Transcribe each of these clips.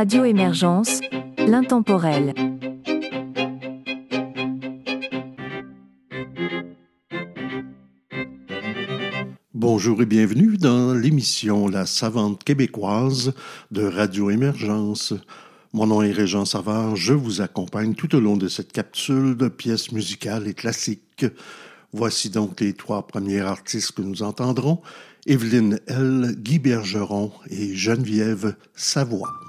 Radio Émergence, l'intemporel. Bonjour et bienvenue dans l'émission La Savante québécoise de Radio Émergence. Mon nom est Régent Savard, je vous accompagne tout au long de cette capsule de pièces musicales et classiques. Voici donc les trois premiers artistes que nous entendrons, Evelyne L., Guy Bergeron et Geneviève Savoie.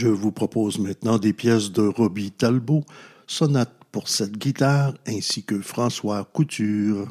Je vous propose maintenant des pièces de Robbie Talbot, sonate pour cette guitare ainsi que François Couture.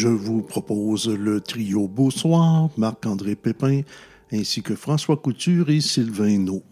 Je vous propose le trio Beausoir, Marc-André Pépin, ainsi que François Couture et Sylvain No.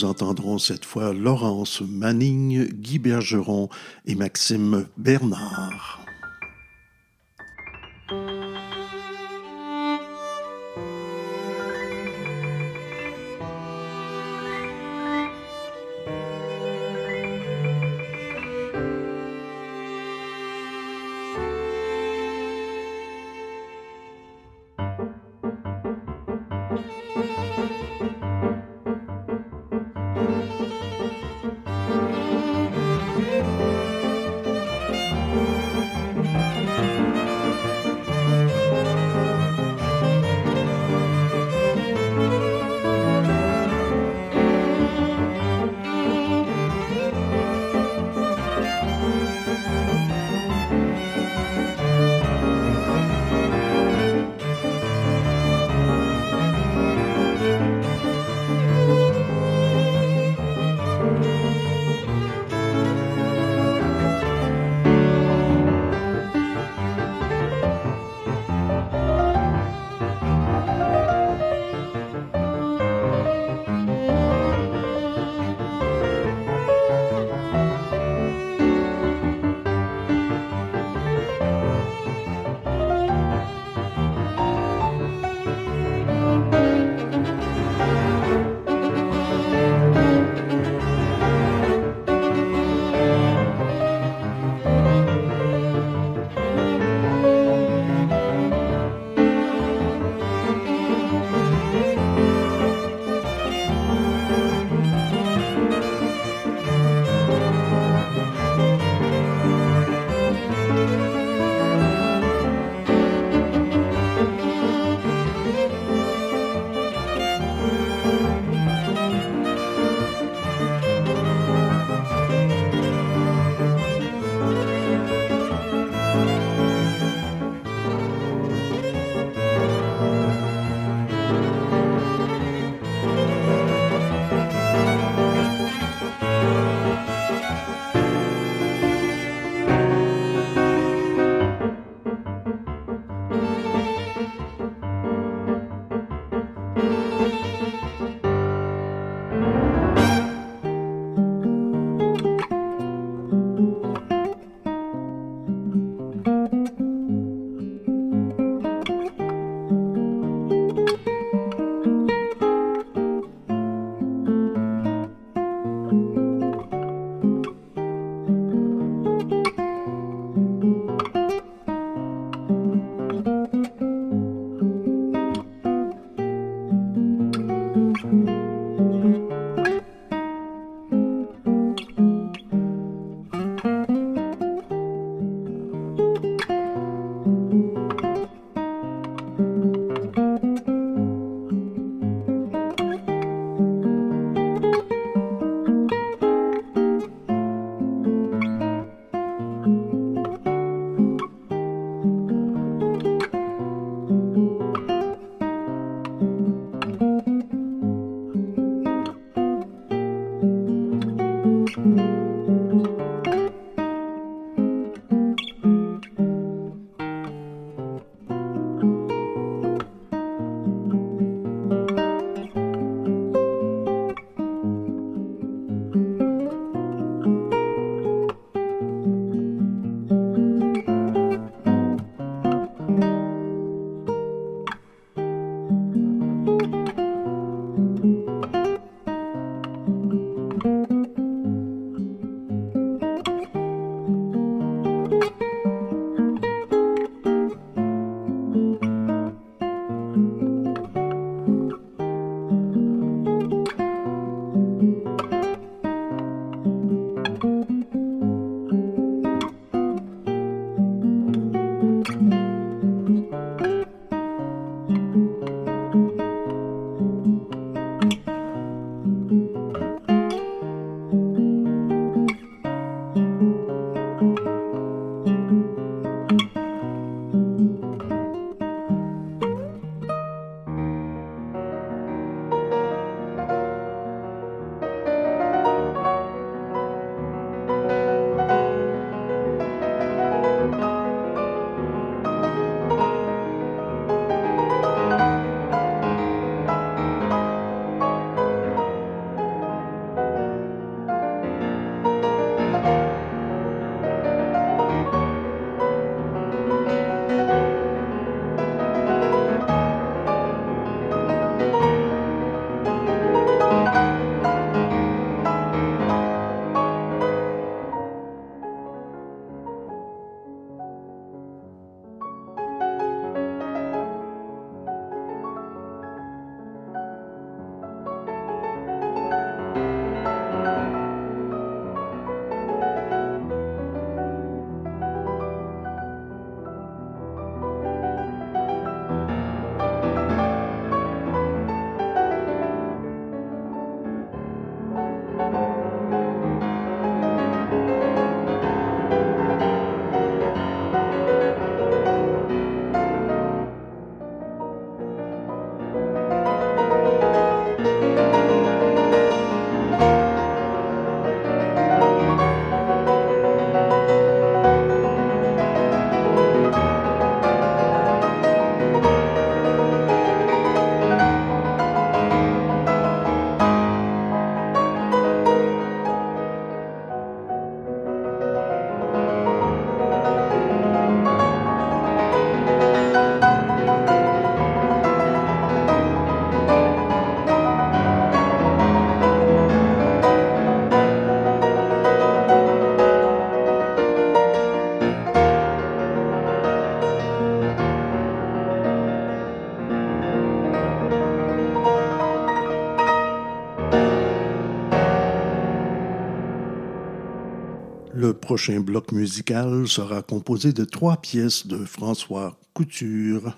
Nous entendrons cette fois Laurence Manning, Guy Bergeron et Maxime Bernard. Prochain bloc musical sera composé de trois pièces de François Couture.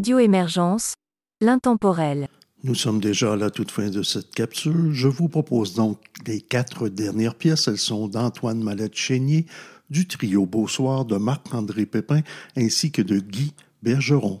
Radio Émergence, l'intemporel. Nous sommes déjà à la toute fin de cette capsule. Je vous propose donc les quatre dernières pièces. Elles sont d'Antoine Mallette-Chénier, du trio Beau Soir de Marc-André Pépin ainsi que de Guy Bergeron.